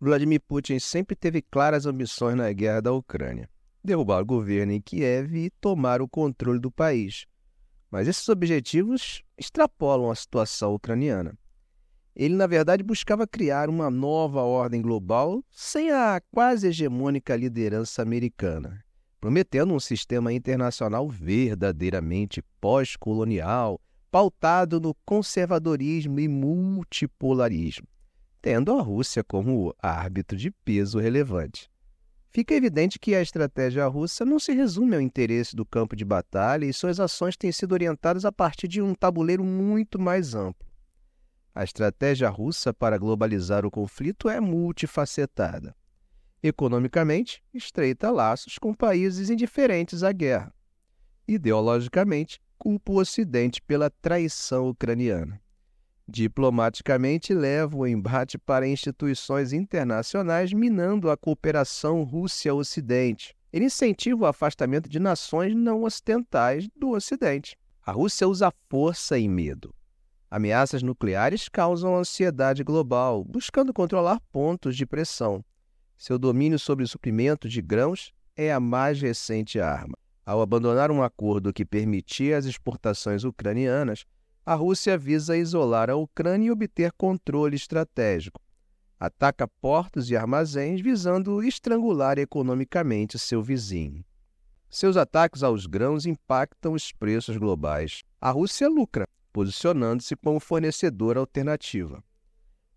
Vladimir Putin sempre teve claras ambições na guerra da Ucrânia: derrubar o governo em Kiev e tomar o controle do país. Mas esses objetivos extrapolam a situação ucraniana. Ele, na verdade, buscava criar uma nova ordem global sem a quase hegemônica liderança americana, prometendo um sistema internacional verdadeiramente pós-colonial, pautado no conservadorismo e multipolarismo tendo a Rússia como árbitro de peso relevante. Fica evidente que a estratégia russa não se resume ao interesse do campo de batalha e suas ações têm sido orientadas a partir de um tabuleiro muito mais amplo. A estratégia russa para globalizar o conflito é multifacetada. Economicamente, estreita laços com países indiferentes à guerra. Ideologicamente, culpa o Ocidente pela traição ucraniana. Diplomaticamente, leva o embate para instituições internacionais, minando a cooperação Rússia-Ocidente. Ele incentiva o afastamento de nações não ocidentais do Ocidente. A Rússia usa força e medo. Ameaças nucleares causam ansiedade global, buscando controlar pontos de pressão. Seu domínio sobre o suprimento de grãos é a mais recente arma. Ao abandonar um acordo que permitia as exportações ucranianas, a Rússia visa isolar a Ucrânia e obter controle estratégico. Ataca portos e armazéns visando estrangular economicamente seu vizinho. Seus ataques aos grãos impactam os preços globais. A Rússia lucra, posicionando-se como fornecedora alternativa.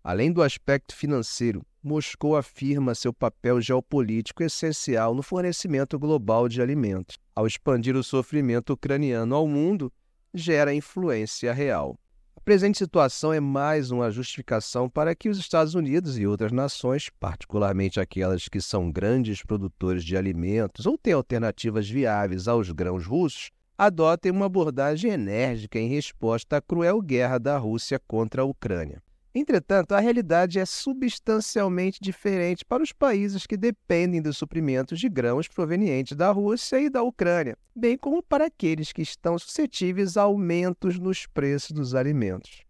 Além do aspecto financeiro, Moscou afirma seu papel geopolítico essencial no fornecimento global de alimentos. Ao expandir o sofrimento ucraniano ao mundo, gera influência real. A presente situação é mais uma justificação para que os Estados Unidos e outras nações, particularmente aquelas que são grandes produtores de alimentos ou têm alternativas viáveis aos grãos russos, adotem uma abordagem enérgica em resposta à cruel guerra da Rússia contra a Ucrânia. Entretanto, a realidade é substancialmente diferente para os países que dependem dos suprimentos de grãos provenientes da Rússia e da Ucrânia, bem como para aqueles que estão suscetíveis a aumentos nos preços dos alimentos.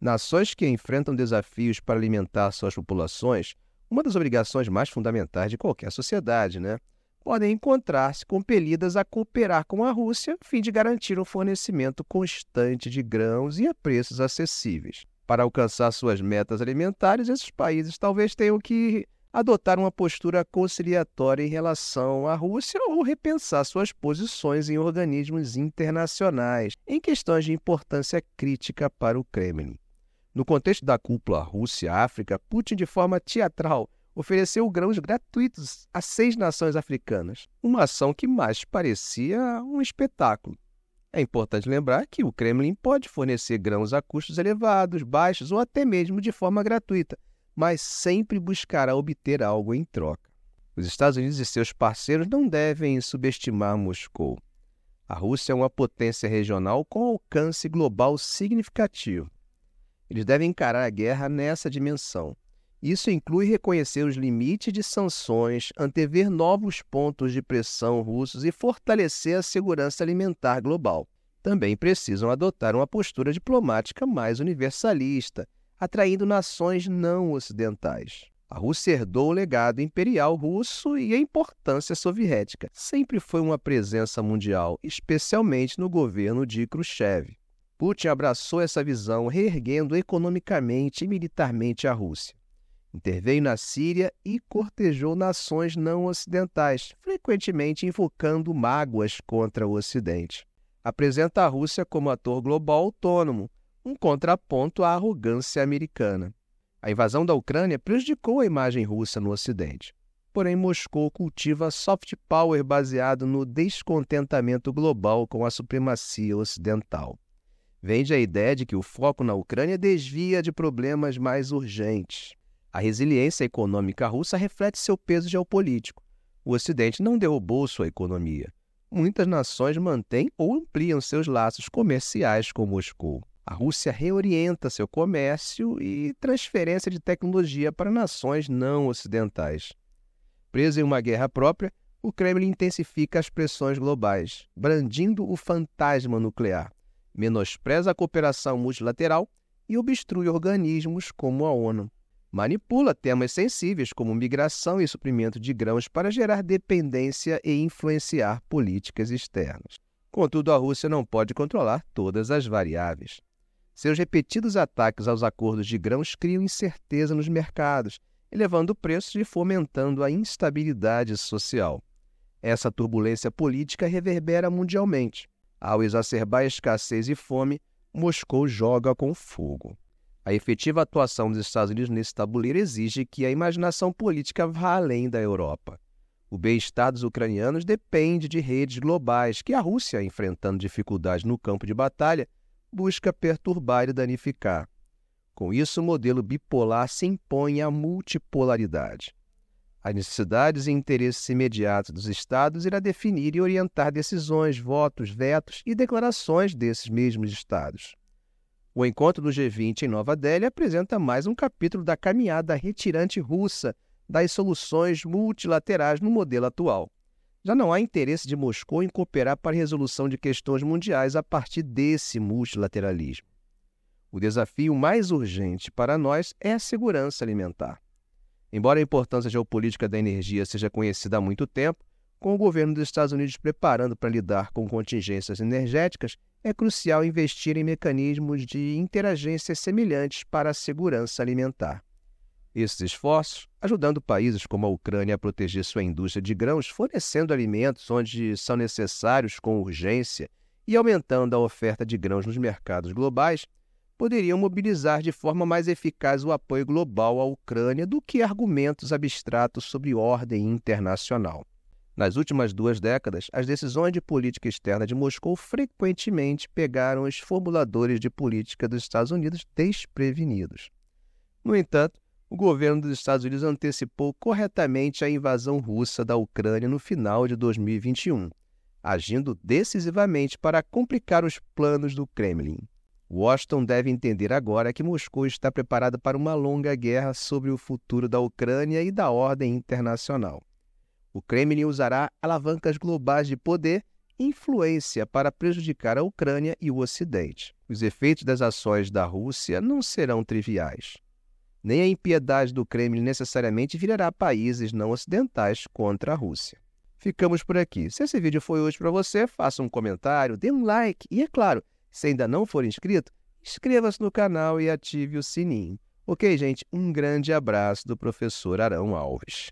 Nações que enfrentam desafios para alimentar suas populações, uma das obrigações mais fundamentais de qualquer sociedade, né? Podem encontrar-se compelidas a cooperar com a Rússia a fim de garantir um fornecimento constante de grãos e a preços acessíveis. Para alcançar suas metas alimentares, esses países talvez tenham que adotar uma postura conciliatória em relação à Rússia ou repensar suas posições em organismos internacionais em questões de importância crítica para o Kremlin. No contexto da cúpula Rússia-África, Putin, de forma teatral, ofereceu grãos gratuitos a seis nações africanas, uma ação que mais parecia um espetáculo. É importante lembrar que o Kremlin pode fornecer grãos a custos elevados, baixos ou até mesmo de forma gratuita, mas sempre buscará obter algo em troca. Os Estados Unidos e seus parceiros não devem subestimar Moscou. A Rússia é uma potência regional com alcance global significativo. Eles devem encarar a guerra nessa dimensão isso inclui reconhecer os limites de sanções, antever novos pontos de pressão russos e fortalecer a segurança alimentar global. Também precisam adotar uma postura diplomática mais universalista, atraindo nações não ocidentais. A Rússia herdou o legado imperial russo e a importância soviética. Sempre foi uma presença mundial, especialmente no governo de Khrushchev. Putin abraçou essa visão, reerguendo economicamente e militarmente a Rússia. Interveio na Síria e cortejou nações não ocidentais, frequentemente invocando mágoas contra o Ocidente. Apresenta a Rússia como ator global autônomo, um contraponto à arrogância americana. A invasão da Ucrânia prejudicou a imagem russa no Ocidente. Porém, Moscou cultiva soft power baseado no descontentamento global com a supremacia ocidental. Vende a ideia de que o foco na Ucrânia desvia de problemas mais urgentes. A resiliência econômica russa reflete seu peso geopolítico. O Ocidente não derrubou sua economia. Muitas nações mantêm ou ampliam seus laços comerciais com Moscou. A Rússia reorienta seu comércio e transferência de tecnologia para nações não ocidentais. Preso em uma guerra própria, o Kremlin intensifica as pressões globais, brandindo o fantasma nuclear, menospreza a cooperação multilateral e obstrui organismos como a ONU. Manipula temas sensíveis como migração e suprimento de grãos para gerar dependência e influenciar políticas externas. Contudo, a Rússia não pode controlar todas as variáveis. Seus repetidos ataques aos acordos de grãos criam incerteza nos mercados, elevando preços e fomentando a instabilidade social. Essa turbulência política reverbera mundialmente. Ao exacerbar a escassez e fome, Moscou joga com fogo. A efetiva atuação dos Estados Unidos nesse tabuleiro exige que a imaginação política vá além da Europa. O bem-estar dos ucranianos depende de redes globais que a Rússia, enfrentando dificuldades no campo de batalha, busca perturbar e danificar. Com isso, o modelo bipolar se impõe à multipolaridade. As necessidades e interesses imediatos dos Estados irá definir e orientar decisões, votos, vetos e declarações desses mesmos Estados. O encontro do G20 em Nova Delhi apresenta mais um capítulo da caminhada retirante russa das soluções multilaterais no modelo atual. Já não há interesse de Moscou em cooperar para a resolução de questões mundiais a partir desse multilateralismo. O desafio mais urgente para nós é a segurança alimentar. Embora a importância geopolítica da energia seja conhecida há muito tempo, com o governo dos Estados Unidos preparando para lidar com contingências energéticas, é crucial investir em mecanismos de interagência semelhantes para a segurança alimentar. Esses esforços, ajudando países como a Ucrânia a proteger sua indústria de grãos, fornecendo alimentos onde são necessários com urgência e aumentando a oferta de grãos nos mercados globais, poderiam mobilizar de forma mais eficaz o apoio global à Ucrânia do que argumentos abstratos sobre ordem internacional. Nas últimas duas décadas, as decisões de política externa de Moscou frequentemente pegaram os formuladores de política dos Estados Unidos desprevenidos. No entanto, o governo dos Estados Unidos antecipou corretamente a invasão russa da Ucrânia no final de 2021, agindo decisivamente para complicar os planos do Kremlin. Washington deve entender agora que Moscou está preparada para uma longa guerra sobre o futuro da Ucrânia e da ordem internacional. O Kremlin usará alavancas globais de poder e influência para prejudicar a Ucrânia e o Ocidente. Os efeitos das ações da Rússia não serão triviais. Nem a impiedade do Kremlin necessariamente virará países não ocidentais contra a Rússia. Ficamos por aqui. Se esse vídeo foi útil para você, faça um comentário, dê um like e, é claro, se ainda não for inscrito, inscreva-se no canal e ative o sininho. Ok, gente? Um grande abraço do professor Arão Alves.